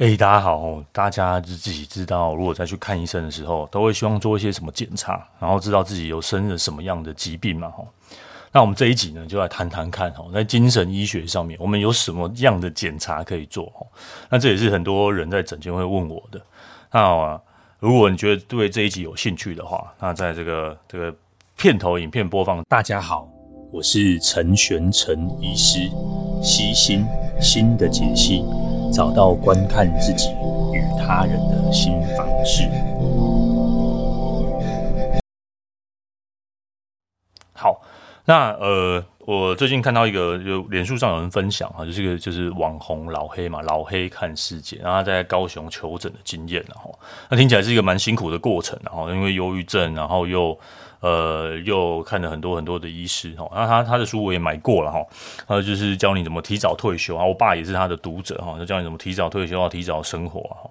哎、大家好！大家就自己知道，如果再去看医生的时候，都会希望做一些什么检查，然后知道自己有生了什么样的疾病嘛？哈，那我们这一集呢，就来谈谈看哈，在精神医学上面，我们有什么样的检查可以做？哈，那这也是很多人在诊间会问我的。那啊，如果你觉得对这一集有兴趣的话，那在这个这个片头影片播放，大家好，我是陈玄陈医师，悉心心的解析。找到观看自己与他人的新方式。好，那呃，我最近看到一个，就脸书上有人分享啊，就是个就是网红老黑嘛，老黑看世界，然后他在高雄求诊的经验，然后那听起来是一个蛮辛苦的过程，然后因为忧郁症，然后又。呃，又看了很多很多的医师哈，那他他的书我也买过了哈，呃，就是教你怎么提早退休啊，我爸也是他的读者哈，就教你怎么提早退休啊，提早生活哈。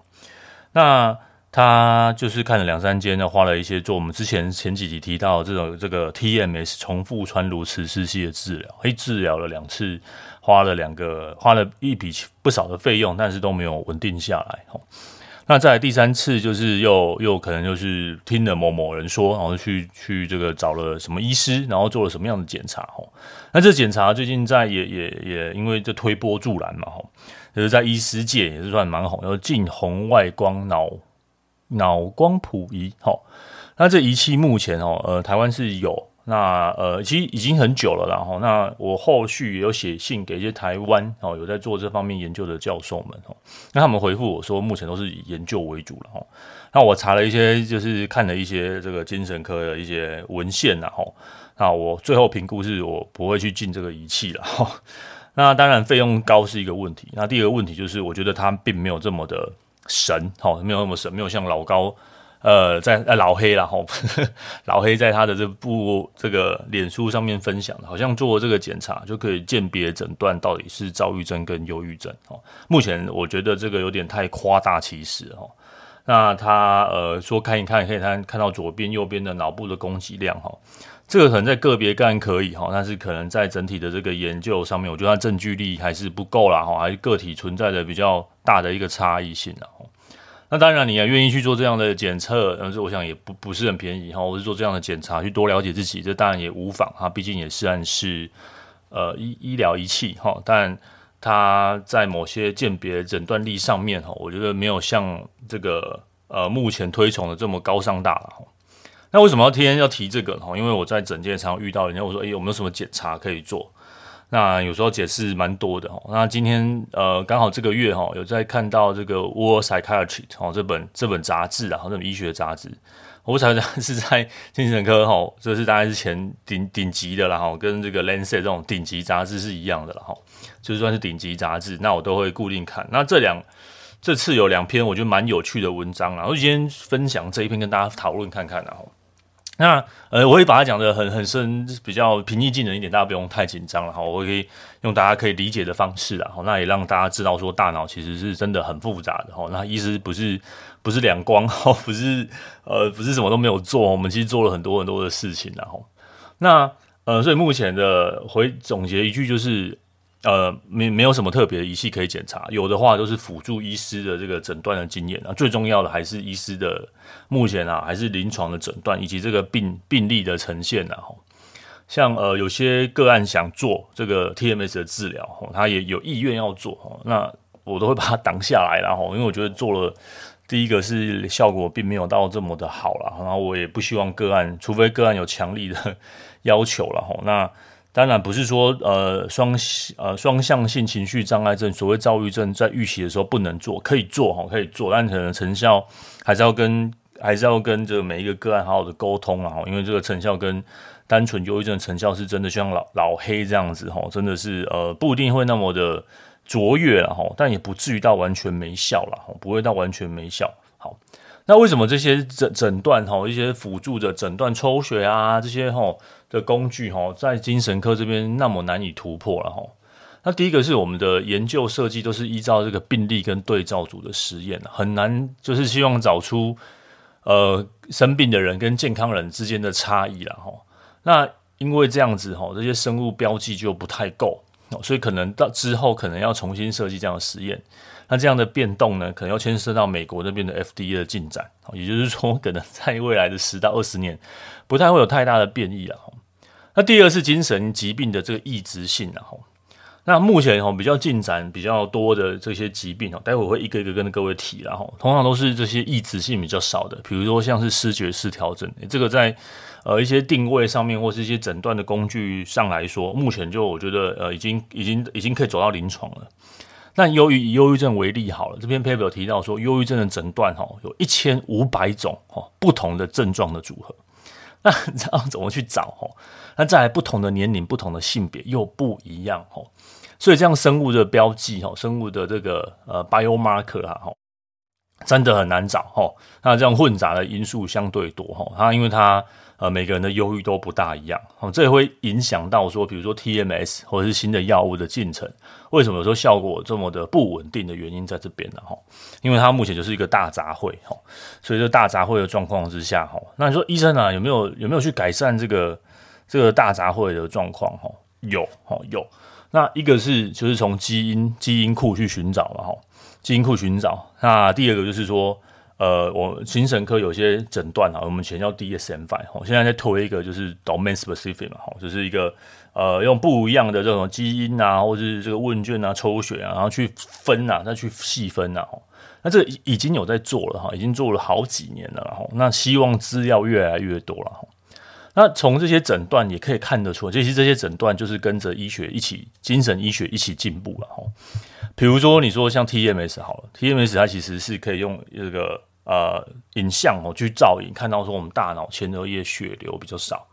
那他就是看了两三间，呢，花了一些做我们之前前几集提到这种这个 TMS 重复穿颅磁刺器的治疗，诶，治疗了两次，花了两个，花了一笔不少的费用，但是都没有稳定下来哦。那再第三次，就是又又可能就是听了某某人说，然后去去这个找了什么医师，然后做了什么样的检查吼。那这检查最近在也也也因为这推波助澜嘛吼，就是在医师界也是算蛮红，叫近红外光脑脑光谱仪吼。那这仪器目前哦，呃，台湾是有。那呃，其实已经很久了，然后那我后续也有写信给一些台湾哦有在做这方面研究的教授们哦，那他们回复我说，目前都是以研究为主了哈。那我查了一些，就是看了一些这个精神科的一些文献然后，那我最后评估是我不会去进这个仪器了哈。那当然费用高是一个问题，那第二个问题就是我觉得它并没有这么的神，哈，没有那么神，没有像老高。呃，在呃老黑然后 老黑在他的这部这个脸书上面分享，好像做这个检查就可以鉴别诊断到底是躁郁症跟忧郁症哦。目前我觉得这个有点太夸大其词哦。那他呃说看一看可以看看到左边右边的脑部的供给量哈，这个可能在个别干可以哈，但是可能在整体的这个研究上面，我觉得它证据力还是不够啦哈，还是个体存在着比较大的一个差异性啊。那当然，你也愿意去做这样的检测，但是我想也不不是很便宜哈。我是做这样的检查，去多了解自己，这当然也无妨哈。毕竟也是算是呃医医疗仪器哈，但它在某些鉴别诊断力上面哈，我觉得没有像这个呃目前推崇的这么高尚大了哈。那为什么要天天要提这个呢？因为我在诊间常常遇到人家我说，诶，有没有什么检查可以做？那有时候解释蛮多的哦。那今天呃刚好这个月哈有在看到这个《World Psychiatry》哦这本这本杂志啊，这本医学杂志，我才是在精神科哈，这是大概是前顶顶级的啦哈，跟这个《Lancet》这种顶级杂志是一样的了哈，就算是顶级杂志，那我都会固定看。那这两这次有两篇我觉得蛮有趣的文章啦，我今天分享这一篇跟大家讨论看看然后。那呃，我会把它讲得很很深，比较平易近人一点，大家不用太紧张了哈。我可以用大家可以理解的方式啊，那也让大家知道说大脑其实是真的很复杂的哈。那意思不是不是两光哈，不是呃不是什么都没有做，我们其实做了很多很多的事情然后。那呃，所以目前的回总结一句就是。呃，没没有什么特别的仪器可以检查，有的话都是辅助医师的这个诊断的经验啊。最重要的还是医师的目前啊，还是临床的诊断以及这个病病例的呈现啊。像呃有些个案想做这个 TMS 的治疗，他也有意愿要做，那我都会把它挡下来，然后因为我觉得做了第一个是效果并没有到这么的好了，然后我也不希望个案，除非个案有强力的 要求了哈，那。当然不是说呃双呃双向性情绪障碍症，所谓躁郁症，在预期的时候不能做，可以做哈，可以做，但可能成效还是要跟还是要跟这个每一个个案好好的沟通啊，因为这个成效跟单纯忧郁症成效是真的像老老黑这样子哈，真的是呃不一定会那么的卓越了哈，但也不至于到完全没效了，不会到完全没效。好，那为什么这些诊诊断哈，一些辅助的诊断抽血啊这些哈？的工具哈，在精神科这边那么难以突破了哈。那第一个是我们的研究设计都是依照这个病例跟对照组的实验，很难就是希望找出呃生病的人跟健康人之间的差异了哈。那因为这样子哈，这些生物标记就不太够，所以可能到之后可能要重新设计这样的实验。那这样的变动呢，可能要牵涉到美国那边的 FDA 的进展，也就是说，可能在未来的十到二十年，不太会有太大的变异了。那第二是精神疾病的这个异质性，然后，那目前哈比较进展比较多的这些疾病哦，待会我会一个一个跟各位提，然后通常都是这些异质性比较少的，比如说像是视觉失调症，这个在呃一些定位上面或是一些诊断的工具上来说，目前就我觉得呃已经已经已经可以走到临床了。那由于以忧郁症为例好了，这篇 paper 提到说，忧郁症的诊断哈有一千五百种哈不同的症状的组合。那这样怎么去找哈？那再来不同的年龄、不同的性别又不一样哦，所以这样生物的标记哈，生物的这个呃 biomarker 哈，真的很难找哈。那这样混杂的因素相对多哈，它因为它。呃，每个人的忧郁都不大一样，哦，这也会影响到说，比如说 TMS 或者是新的药物的进程，为什么说效果这么的不稳定的原因在这边呢？哈，因为它目前就是一个大杂烩，哈，所以这大杂烩的状况之下，哈，那你说医生啊，有没有有没有去改善这个这个大杂烩的状况？哈，有，哈，有。那一个是就是从基因基因库去寻找嘛，哈，基因库寻找。那第二个就是说。呃，我精神科有些诊断啊，我们以前叫 DSM-5，哈，现在在推一个就是 domain specific 嘛，哈，就是一个呃用不一样的这种基因啊，或者是这个问卷啊、抽血啊，然后去分啊，再去细分啊，那这已经有在做了哈，已经做了好几年了，哈，那希望资料越来越多了，哈，那从这些诊断也可以看得出，其实这些诊断就是跟着医学一起，精神医学一起进步了，哈，比如说你说像 TMS 好了，TMS 它其实是可以用这个。呃，影像哦，去造影，看到说我们大脑前额叶血流比较少，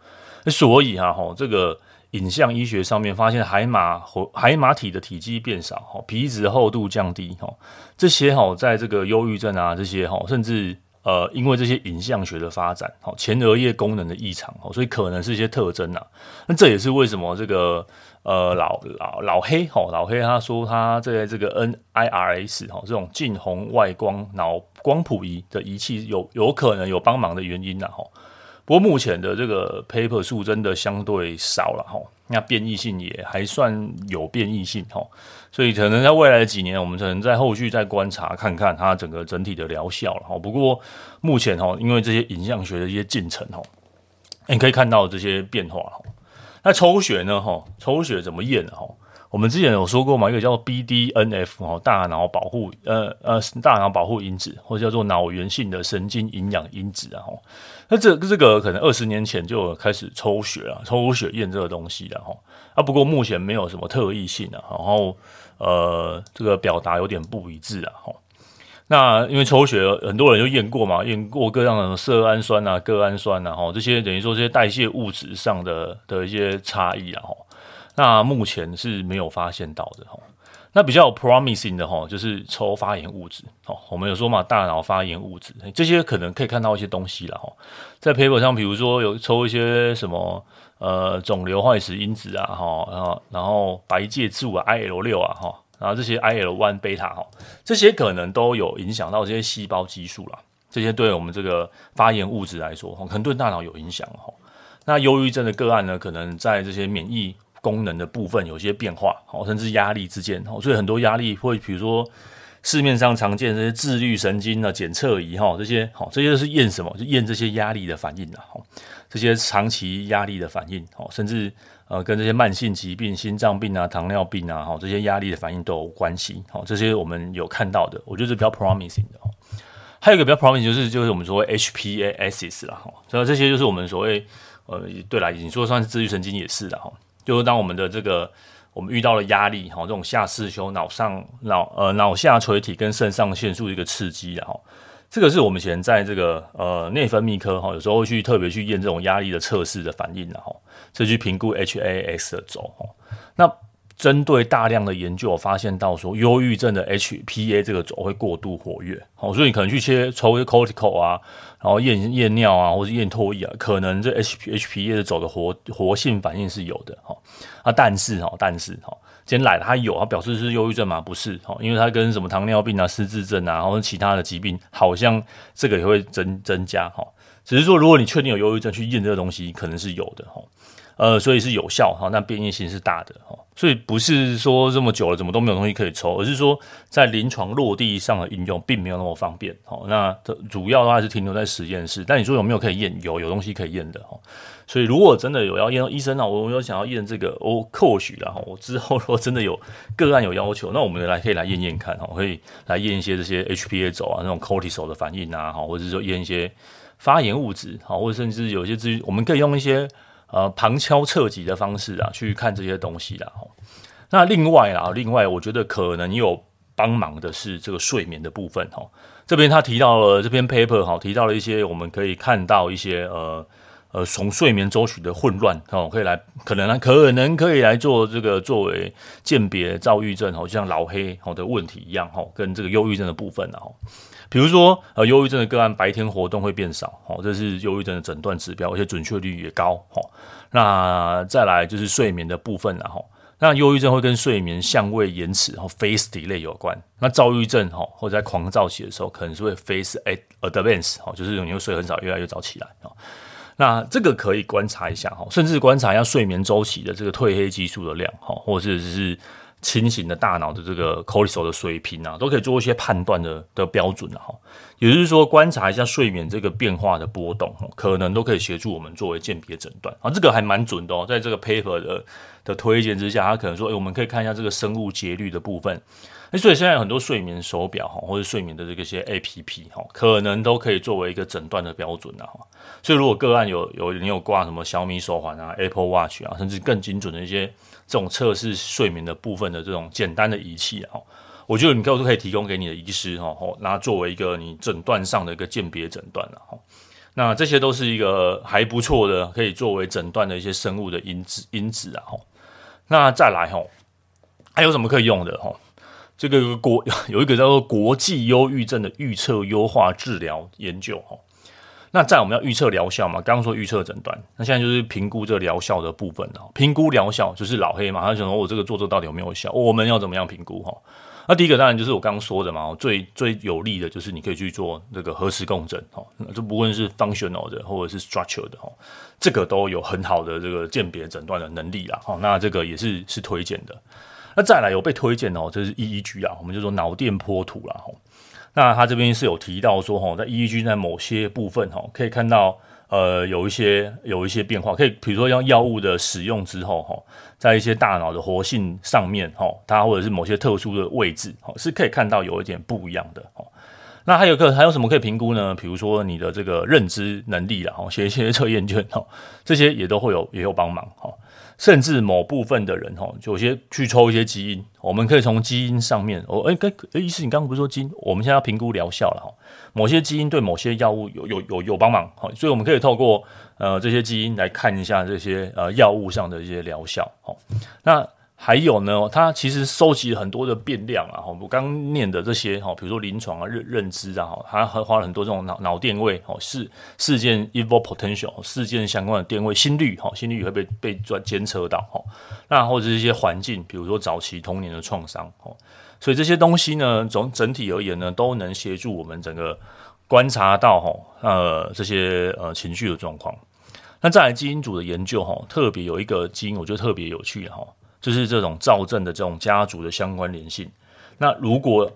所以哈吼，这个影像医学上面发现海马和海马体的体积变少，哈，皮质厚度降低，哈，这些哈，在这个忧郁症啊，这些哈，甚至呃，因为这些影像学的发展，哈，前额叶功能的异常，哈，所以可能是一些特征呐，那这也是为什么这个。呃，老老老黑吼，老黑他说他在这个 NIRS 吼这种近红外光脑光谱仪的仪器有有可能有帮忙的原因呐吼。不过目前的这个 paper 数真的相对少了吼，那变异性也还算有变异性吼，所以可能在未来的几年，我们可能在后续再观察看看它整个整体的疗效了哈。不过目前哈，因为这些影像学的一些进程哈，你可以看到这些变化哈。那抽血呢？哈，抽血怎么验？哈，我们之前有说过嘛，一个叫做 BDNF 哦，大脑保护呃呃大脑保护因子，或者叫做脑源性的神经营养因子啊。哈，那这这个可能二十年前就有开始抽血了，抽血验这个东西了哈。啊，不过目前没有什么特异性啊，然后呃，这个表达有点不一致啊。哈。那因为抽血很多人就验过嘛，验过各样的色氨酸啊、个氨酸啊，哈，这些等于说这些代谢物质上的的一些差异啊，哈。那目前是没有发现到的，哈。那比较 promising 的哈，就是抽发炎物质，哦，我们有说嘛，大脑发炎物质这些可能可以看到一些东西了，哈。在 paper 上，比如说有抽一些什么呃肿瘤坏死因子啊，哈，然后然后白介素啊，IL 六啊，哈。然后这些 IL one beta 哈，这些可能都有影响到这些细胞激素啦。这些对我们这个发炎物质来说，可能对大脑有影响哈。那忧郁症的个案呢，可能在这些免疫功能的部分有些变化，好甚至压力之间，所以很多压力会，比如说市面上常见的这些自律神经的检测仪哈，这些好，这些是验什么？就验这些压力的反应的哈，这些长期压力的反应，甚至。呃，跟这些慢性疾病、心脏病啊、糖尿病啊，哈，这些压力的反应都有关系。好，这些我们有看到的，我觉得是比较 promising 的。还有一个比较 promising 就是就是我们所谓 HPA axis 啦，哈，所以这些就是我们所谓呃，对啦，你说算是自律神经也是的哈，就是当我们的这个我们遇到了压力，哈，这种下视丘、脑上脑呃脑下垂体跟肾上腺素一个刺激，然后。这个是我们以前在这个呃内分泌科哈，有时候会去特别去验这种压力的测试的反应的哈，这去评估 HAS 的轴哈。那针对大量的研究，发现到说，忧郁症的 HPA 这个轴会过度活跃，好，所以你可能去切抽一个 cortical 啊，然后验验尿啊，或者验唾液啊，可能这 HPA 的轴的活活性反应是有的哈。啊，但是哈，但是哈。今天来了，他有，他表示是忧郁症吗？不是，哈，因为他跟什么糖尿病啊、失智症啊，或者其他的疾病，好像这个也会增增加，哈。只是说，如果你确定有忧郁症，去验这个东西，可能是有的，哈。呃，所以是有效哈，那变异性是大的哈，所以不是说这么久了怎么都没有东西可以抽，而是说在临床落地上的应用并没有那么方便哈。那主要的话是停留在实验室，但你说有没有可以验？有，有东西可以验的哈。所以如果真的有要验，医生啊，我有想要验这个，我或许然后我之后如果真的有个案有要求，那我们来可以来验验看哈，可以来验一些这些 HPA 轴啊，那种 cortisol 的反应啊，哈，或者说验一些发炎物质，好，或者甚至有些至于我们可以用一些。呃，旁敲侧击的方式啊，去看这些东西啦。那另外啊，另外我觉得可能有帮忙的是这个睡眠的部分哈。这边他提到了这篇 paper 哈，提到了一些我们可以看到一些呃呃从睡眠周期的混乱哦，可以来可能可能可以来做这个作为鉴别躁郁症，好像老黑好的问题一样哈，跟这个忧郁症的部分啊。比如说，呃，忧郁症的个案白天活动会变少，哦，这是忧郁症的诊断指标，而且准确率也高，哦。那再来就是睡眠的部分了，哈。那忧郁症会跟睡眠相位延迟，然后 phase delay 有关。那躁郁症，哈，或者在狂躁期的时候，可能是会 phase advance，哦，就是你会睡很少，越来越早起来，哦。那这个可以观察一下，哈，甚至观察一下睡眠周期的这个褪黑激素的量，哈，或者是。清醒的大脑的这个 cortisol 的水平啊，都可以做一些判断的的标准哈。也就是说，观察一下睡眠这个变化的波动，可能都可以协助我们作为鉴别诊断啊。这个还蛮准的哦，在这个 paper 的的推荐之下，他可能说，诶，我们可以看一下这个生物节律的部分。所以现在很多睡眠手表哈，或者睡眠的这个些 APP 哈，可能都可以作为一个诊断的标准啊。所以如果个案有有你有挂什么小米手环啊、Apple Watch 啊，甚至更精准的一些。这种测试睡眠的部分的这种简单的仪器啊，我觉得你都可以提供给你的医师哈，拿作为一个你诊断上的一个鉴别诊断了哈。那这些都是一个还不错的，可以作为诊断的一些生物的因子因子啊哈。那再来哈，还有什么可以用的哈？这个国 有一个叫做国际忧郁症的预测优化治疗研究哈。那在我们要预测疗效嘛？刚刚说预测诊断，那现在就是评估这个疗效的部分了。评估疗效就是老黑嘛，他想说我这个做这到底有没有效？我们要怎么样评估哈？那第一个当然就是我刚刚说的嘛，最最有利的就是你可以去做这个核磁共振哈，这不论是 functional 的或者是 structure 的哈，这个都有很好的这个鉴别诊断的能力啦。哈，那这个也是是推荐的。那再来有被推荐哦，这是 EEG 啊，我们就说脑电波图啦。那他这边是有提到说，哈，在 EEG 在某些部分，哈，可以看到，呃，有一些有一些变化，可以，比如说，像药物的使用之后，哈，在一些大脑的活性上面，哈，它或者是某些特殊的位置，哈，是可以看到有一点不一样的，哈。那还有个还有什么可以评估呢？比如说你的这个认知能力啦，哈，写一些测验卷，哈，这些也都会有也有帮忙，哈。甚至某部分的人哈，有些去抽一些基因，我们可以从基因上面，哦，哎，跟哎，医师，你刚刚不是说基因？我们现在要评估疗效了哈，某些基因对某些药物有有有有帮忙，好，所以我们可以透过呃这些基因来看一下这些呃药物上的一些疗效，好，那。还有呢，它其实收集很多的变量啊，我刚念的这些哈，比如说临床啊、认认知啊，他还花了很多这种脑脑电位哦，事事件 evil potential 事件相关的电位，心率哈，心率也会被被专监测到哈，那或者是一些环境，比如说早期童年的创伤哦，所以这些东西呢，总整体而言呢，都能协助我们整个观察到哈，呃，这些呃情绪的状况。那再来基因组的研究哈，特别有一个基因，我觉得特别有趣哈。就是这种躁症的这种家族的相关联性。那如果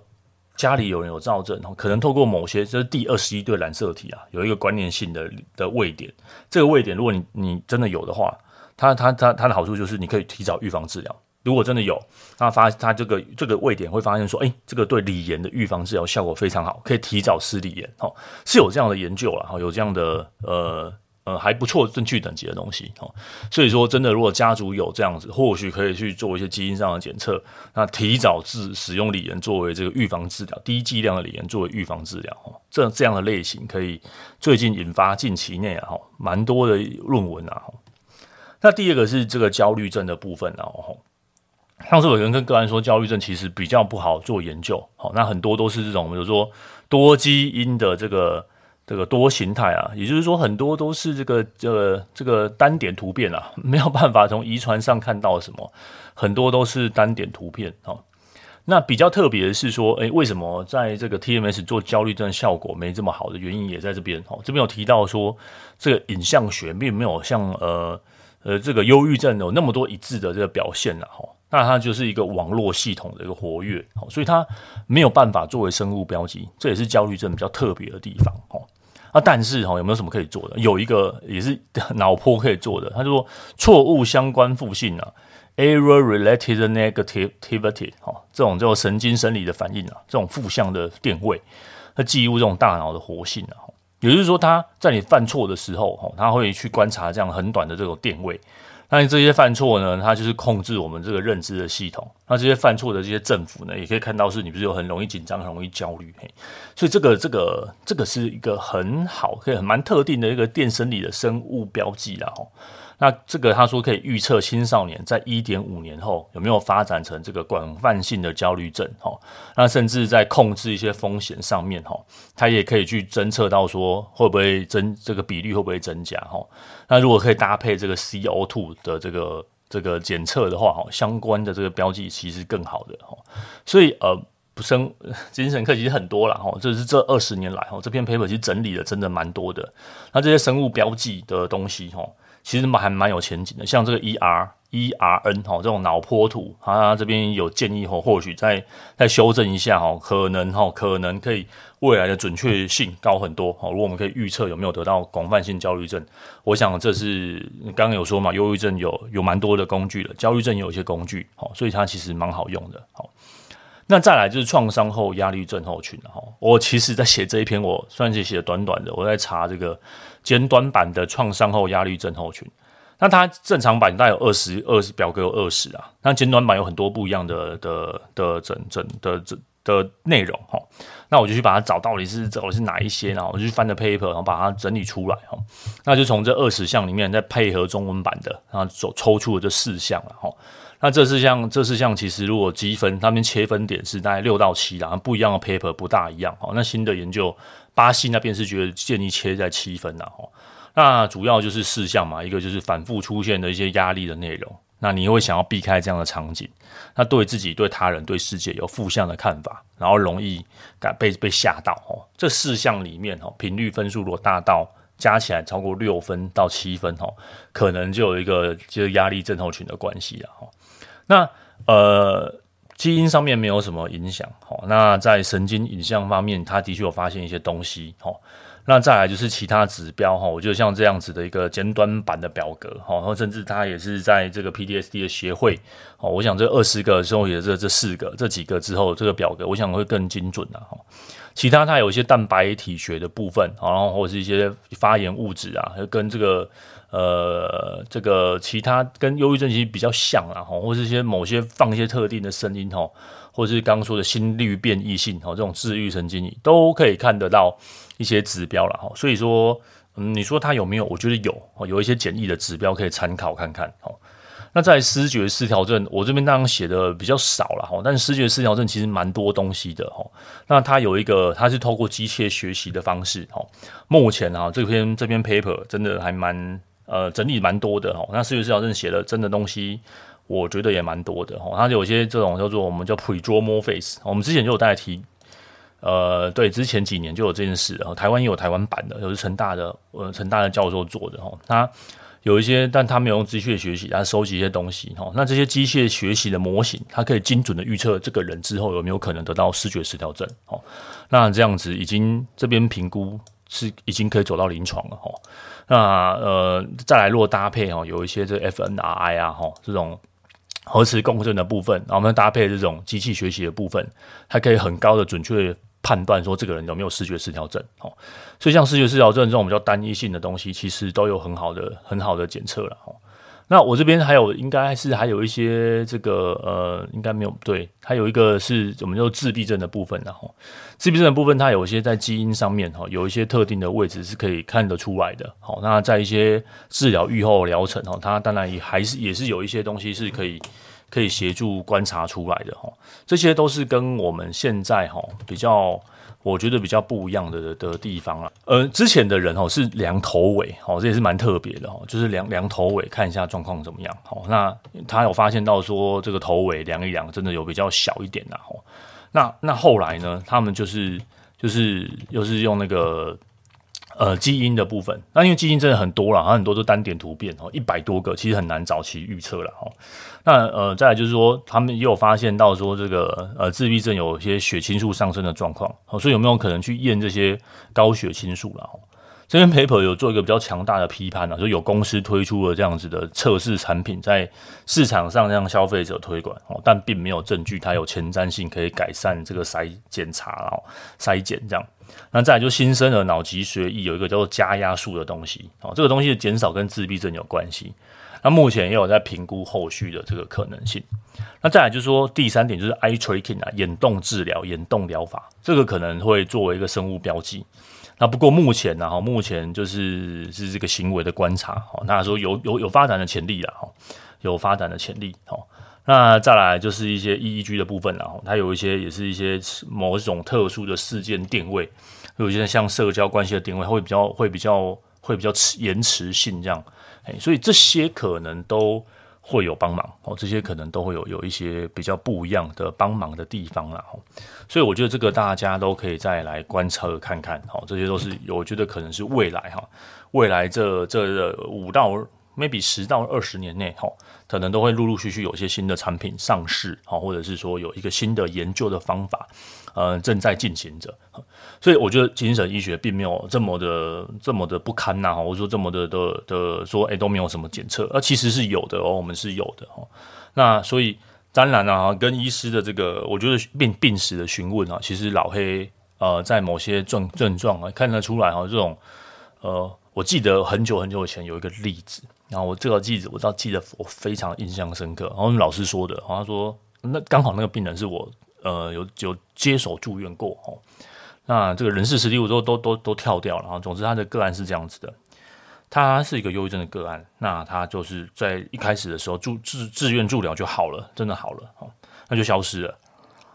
家里有人有躁症，可能透过某些，这是第二十一对染色体啊，有一个关联性的的位点。这个位点，如果你你真的有的话，它它它它的好处就是你可以提早预防治疗。如果真的有，那发它这个这个位点会发现说，哎，这个对锂盐的预防治疗效果非常好，可以提早施锂盐。哦，是有这样的研究了，哈，有这样的呃。呃，还不错，证据等级的东西哦。所以说，真的，如果家族有这样子，或许可以去做一些基因上的检测，那提早治使用锂盐作为这个预防治疗，低剂量的锂盐作为预防治疗哦。这这样的类型可以最近引发近期内啊，蛮多的论文啊。那第二个是这个焦虑症的部分啊。上次有人跟个案说，焦虑症其实比较不好做研究，好，那很多都是这种，比如说多基因的这个。这个多形态啊，也就是说很多都是这个这个这个单点突变啊，没有办法从遗传上看到什么，很多都是单点突变哦。那比较特别的是说，诶，为什么在这个 TMS 做焦虑症效果没这么好的原因也在这边哦。这边有提到说，这个影像学并没有像呃呃这个忧郁症有那么多一致的这个表现了哈，那它就是一个网络系统的一个活跃，所以它没有办法作为生物标记，这也是焦虑症比较特别的地方哈。啊，但是哈，有没有什么可以做的？有一个也是脑波可以做的，他就说错误相关负性啊，error-related negativity 哈，这种叫神经生理的反应啊，这种负向的电位，它记录这种大脑的活性啊，也就是说，他在你犯错的时候哈，他会去观察这样很短的这种电位。那这些犯错呢，它就是控制我们这个认知的系统。那这些犯错的这些政府呢，也可以看到是你不是有很容易紧张、很容易焦虑？嘿，所以这个、这个、这个是一个很好、可以很蛮特定的一个电生理的生物标记啦。吼。那这个他说可以预测青少年在一点五年后有没有发展成这个广泛性的焦虑症，哈，那甚至在控制一些风险上面，哈，他也可以去侦测到说会不会增这个比率会不会增加，哈，那如果可以搭配这个 CO2 的这个这个检测的话，哈，相关的这个标记其实更好的，哈，所以呃，不生精神科其实很多了，哈，这是这二十年来，哈，这篇 paper 其实整理的真的蛮多的，那这些生物标记的东西，哈。其实蛮还蛮有前景的，像这个 E R E R N 哈，这种脑波图，它这边有建议哈，或许再再修正一下哈，可能哈，可能可以未来的准确性高很多哈。如果我们可以预测有没有得到广泛性焦虑症，我想这是刚刚有说嘛，忧郁症有有蛮多的工具的，焦虑症有一些工具，哈，所以它其实蛮好用的，好。那再来就是创伤后压力症候群哈，我其实在写这一篇，我算是写的短短的，我在查这个简短版的创伤后压力症候群。那它正常版大概有二十二十表格有二十啊，那简短版有很多不一样的的的整整的的的内容哈。那我就去把它找到底是找的是哪一些，然后我就去翻的 paper，然后把它整理出来哈。那就从这二十项里面再配合中文版的，然后走抽出了这四项了哈。那这四项，这四项其实如果积分，他们切分点是大概六到七啦，不一样的 paper 不大一样哈。那新的研究，巴西那边是觉得建议切在七分啦哈。那主要就是四项嘛，一个就是反复出现的一些压力的内容，那你会想要避开这样的场景，那对自己、对他人、对世界有负向的看法，然后容易感被被吓到哦。这四项里面哦，频率分数如果大到加起来超过六分到七分哦，可能就有一个就是压力症候群的关系了哈。那呃，基因上面没有什么影响，好，那在神经影像方面，他的确有发现一些东西，好，那再来就是其他指标，哈，我觉得像这样子的一个简短版的表格，哈，然后甚至他也是在这个 PTSD 的协会，哦，我想这二十个之后也这这四个这几个之后，这个表格我想会更精准了，哈，其他它有一些蛋白体学的部分，然后或者是一些发炎物质啊，跟这个。呃，这个其他跟忧郁症其实比较像啊，吼，或是一些某些放一些特定的声音，吼，或者是刚刚说的心率变异性，哦，这种治愈神经都可以看得到一些指标了，哈，所以说，嗯，你说它有没有？我觉得有哦，有一些简易的指标可以参考看看，哦。那在思觉失调症，我这边当然写的比较少了哈，但是思觉失调症其实蛮多东西的哈。那它有一个，它是透过机械学习的方式哈。目前啊，这篇这篇 paper 真的还蛮。呃，整理蛮多的哈，那思觉失调症写的真的东西，我觉得也蛮多的哈。它有些这种叫做我们叫 predromal phase，我们之前就有大家提，呃，对，之前几年就有这件事，然后台湾也有台湾版的，有是成大的呃成大的教授做的哈。他有一些，但他没有用机械学习，他收集一些东西哈。那这些机械学习的模型，它可以精准的预测这个人之后有没有可能得到视觉失调症。哦，那这样子已经这边评估是已经可以走到临床了哈。那呃，再来若搭配哈，有一些这 f n r i 啊哈，这种核磁共振的部分，然后我们搭配这种机器学习的部分，它可以很高的准确判断说这个人有没有视觉失调症。哦，所以像视觉失调症这种比较单一性的东西，其实都有很好的很好的检测了哈。那我这边还有，应该是还有一些这个呃，应该没有对，还有一个是我们叫自闭症的部分，然后自闭症的部分，它有一些在基因上面哈，有一些特定的位置是可以看得出来的。好，那在一些治疗预后疗程哈，它当然也还是也是有一些东西是可以可以协助观察出来的哈，这些都是跟我们现在哈比较。我觉得比较不一样的的地方啊，呃，之前的人哦是量头尾，哦，这也是蛮特别的哦，就是量量头尾看一下状况怎么样，好，那他有发现到说这个头尾量一量真的有比较小一点呐，哦，那那后来呢，他们就是就是又是用那个呃，基因的部分，那因为基因真的很多了，它很多都单点突变哦，一百多个，其实很难早期预测了哈。那呃，再来就是说，他们也有发现到说，这个呃自闭症有一些血清素上升的状况，所以有没有可能去验这些高血清素了？这篇 paper 有做一个比较强大的批判啊，就有公司推出了这样子的测试产品，在市场上让消费者推广哦，但并没有证据它有前瞻性可以改善这个筛检查哦，筛检这样。那再来就新生儿脑脊髓液有一个叫做加压素的东西哦，这个东西的减少跟自闭症有关系。那目前也有在评估后续的这个可能性。那再来就是说第三点就是 eye tracking 啊，眼动治疗、眼动疗法，这个可能会作为一个生物标记。那不过目前呢，哈，目前就是是这个行为的观察，哈，那说有有有发展的潜力了，哈，有发展的潜力，哈。那再来就是一些 EEG 的部分了，哈，它有一些也是一些某一种特殊的事件定位。有一些像社交关系的定位，会比较会比较会比较迟延迟性这样，哎，所以这些可能都会有帮忙哦，这些可能都会有有一些比较不一样的帮忙的地方啦。所以我觉得这个大家都可以再来观察看看，好，这些都是我觉得可能是未来哈，未来这这五到 maybe 十到二十年内哈，可能都会陆陆续续有一些新的产品上市，好，或者是说有一个新的研究的方法。呃，正在进行着，所以我觉得精神医学并没有这么的这么的不堪呐，哈，或者说这么的的的说，哎，都没有什么检测，而其实是有的哦，我们是有的哈。那所以当然啊，跟医师的这个，我觉得病病史的询问啊，其实老黑呃，在某些症症状啊，看得出来哈，这种呃，我记得很久很久以前有一个例子，然后我这个记者我知道记得我非常印象深刻，然后老师说的，好像说那刚好那个病人是我。呃，有有接手住院过哦，那这个人事实力我都都都都跳掉了啊。总之，他的个案是这样子的，他是一个忧郁症的个案，那他就是在一开始的时候住自自愿治疗就好了，真的好了哦，那就消失了。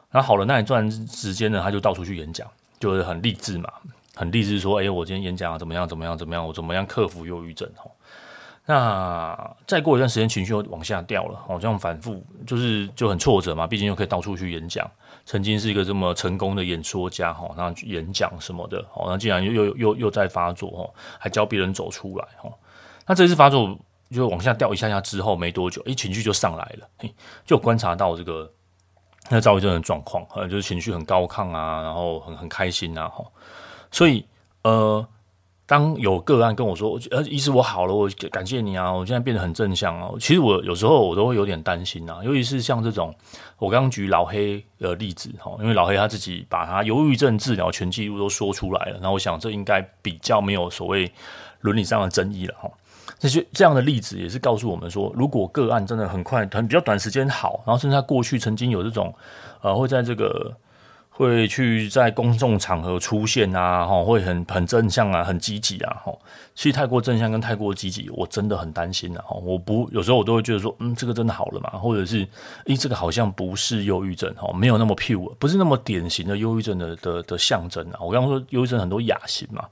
然后好了那一段时间呢，他就到处去演讲，就是很励志嘛，很励志说，哎，我今天演讲怎么样怎么样怎么样，我怎么样克服忧郁症哦。那再过一段时间，情绪又往下掉了，哦，这样反复就是就很挫折嘛。毕竟又可以到处去演讲，曾经是一个这么成功的演说家，哈，那演讲什么的，哦，那竟然又又又又在发作，哦，还教别人走出来，哦，那这次发作就往下掉一下下之后，没多久，诶，情绪就上来了，嘿，就观察到这个那躁郁症的状况，呃，就是情绪很高亢啊，然后很很开心啊，哈，所以呃。当有个案跟我说，呃，医师我好了，我感谢你啊，我现在变得很正向啊。其实我有时候我都会有点担心啊，尤其是像这种我刚刚举老黑的例子哈，因为老黑他自己把他忧郁症治疗全记录都说出来了，那我想这应该比较没有所谓伦理上的争议了哈。这些这样的例子也是告诉我们说，如果个案真的很快很比较短时间好，然后甚至他过去曾经有这种呃会在这个。会去在公众场合出现啊，哈，会很很正向啊，很积极啊，哈。其实太过正向跟太过积极，我真的很担心啊，哈。我不有时候我都会觉得说，嗯，这个真的好了吗？或者是，诶，这个好像不是忧郁症，哈，没有那么 pure，不是那么典型的忧郁症的的的象征啊。我刚刚说忧郁症很多亚型嘛，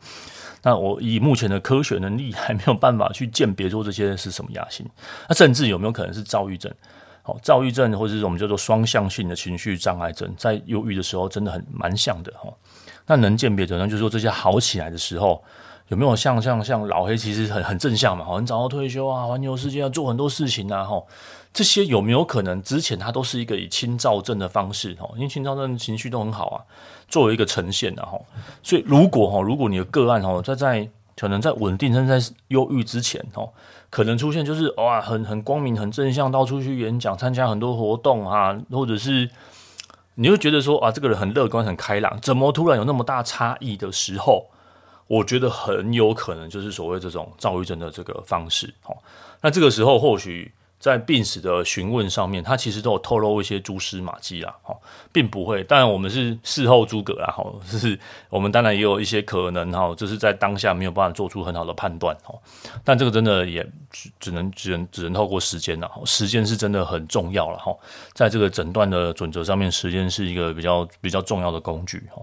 那我以目前的科学能力还没有办法去鉴别说这些是什么亚型，那甚至有没有可能是躁郁症？好，躁郁症或者是我们叫做双向性的情绪障碍症，在忧郁的时候真的很蛮像的哈。那能鉴别的呢，就是说这些好起来的时候，有没有像像像老黑其实很很正向嘛，很早要退休啊，环游世界要做很多事情啊，哈，这些有没有可能之前他都是一个以轻躁症的方式哈，因为轻躁症情绪都很好啊，作为一个呈现的哈。所以如果哈，如果你的个案哈，在在可能在稳定正在忧郁之前哈。可能出现就是哇，很很光明、很正向，到处去演讲、参加很多活动啊，或者是你会觉得说啊，这个人很乐观、很开朗，怎么突然有那么大差异的时候，我觉得很有可能就是所谓这种躁郁症的这个方式。哦，那这个时候或许。在病史的询问上面，他其实都有透露一些蛛丝马迹啦，哈，并不会。当然，我们是事后诸葛啦，哈，就是我们当然也有一些可能，哈，就是在当下没有办法做出很好的判断，哈。但这个真的也只只能只能只能透过时间了，时间是真的很重要了，哈。在这个诊断的准则上面，时间是一个比较比较重要的工具，哈。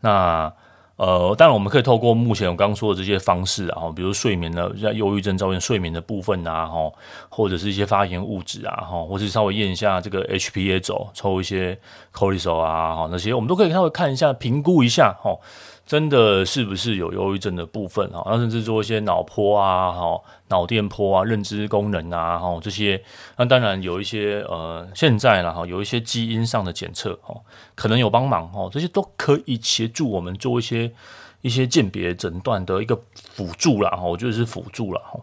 那呃，当然我们可以透过目前我刚刚说的这些方式啊，比如睡眠的像忧郁症造成睡眠的部分啊，哈，或者是一些发炎物质啊，哈，或者稍微验一下这个 HPA 轴，抽一些 cortisol 啊，哈，那些我们都可以稍微看一下，评估一下，哈。真的是不是有忧郁症的部分啊？那甚至做一些脑波啊、哈脑电波啊、认知功能啊、哈这些。那当然有一些呃，现在了哈，有一些基因上的检测哈，可能有帮忙哈，这些都可以协助我们做一些一些鉴别诊断的一个辅助啦哈。我觉得是辅助啦哈。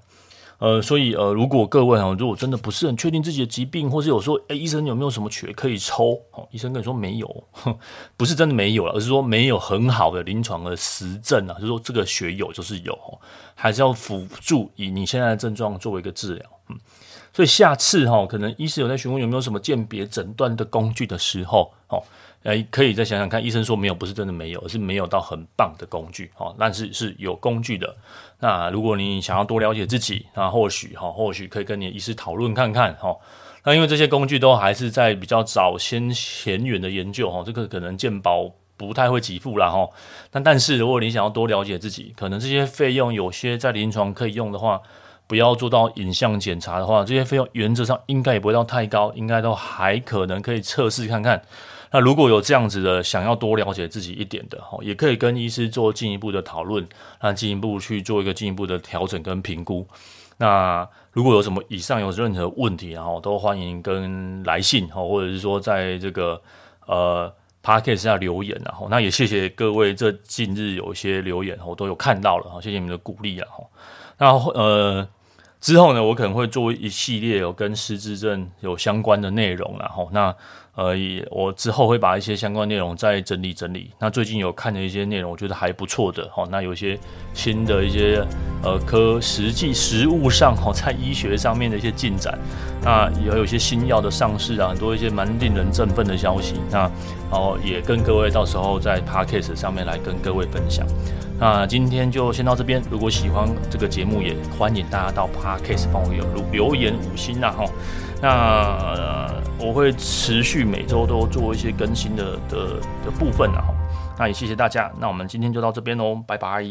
呃，所以呃，如果各位啊，如果真的不是很确定自己的疾病，或是有说，哎，医生有没有什么血可以抽？哦，医生跟你说没有，不是真的没有了，而是说没有很好的临床的实证啊，就是说这个血有就是有，还是要辅助以你现在的症状作为一个治疗。嗯，所以下次哈，可能医师有在询问有没有什么鉴别诊断的工具的时候，哦。诶，可以再想想看，医生说没有，不是真的没有，而是没有到很棒的工具哦，但是是有工具的。那如果你想要多了解自己，那或许哈，或许可以跟你的医师讨论看看哈。那因为这些工具都还是在比较早先前远的研究哈，这个可能健保不太会给付啦哈。但但是如果你想要多了解自己，可能这些费用有些在临床可以用的话，不要做到影像检查的话，这些费用原则上应该也不会到太高，应该都还可能可以测试看看。那如果有这样子的想要多了解自己一点的哈，也可以跟医师做进一步的讨论，那进一步去做一个进一步的调整跟评估。那如果有什么以上有任何问题，然后都欢迎跟来信哈，或者是说在这个呃 Podcast 下留言，然后那也谢谢各位这近日有一些留言我都有看到了哈，谢谢你们的鼓励啊哈。那呃之后呢，我可能会做一系列有跟失智症有相关的内容，然后那。呃，也我之后会把一些相关内容再整理整理。那最近有看的一些内容，我觉得还不错的哈。那有一些新的一些呃科实际实务上哈，在医学上面的一些进展，那也有一些新药的上市啊，很多一些蛮令人振奋的消息。那然后也跟各位到时候在 Podcast 上面来跟各位分享。那今天就先到这边。如果喜欢这个节目，也欢迎大家到 Podcast 帮我有留言五星呐哈。那、我会持续每周都做一些更新的的的部分，啊那也谢谢大家。那我们今天就到这边喽，拜拜。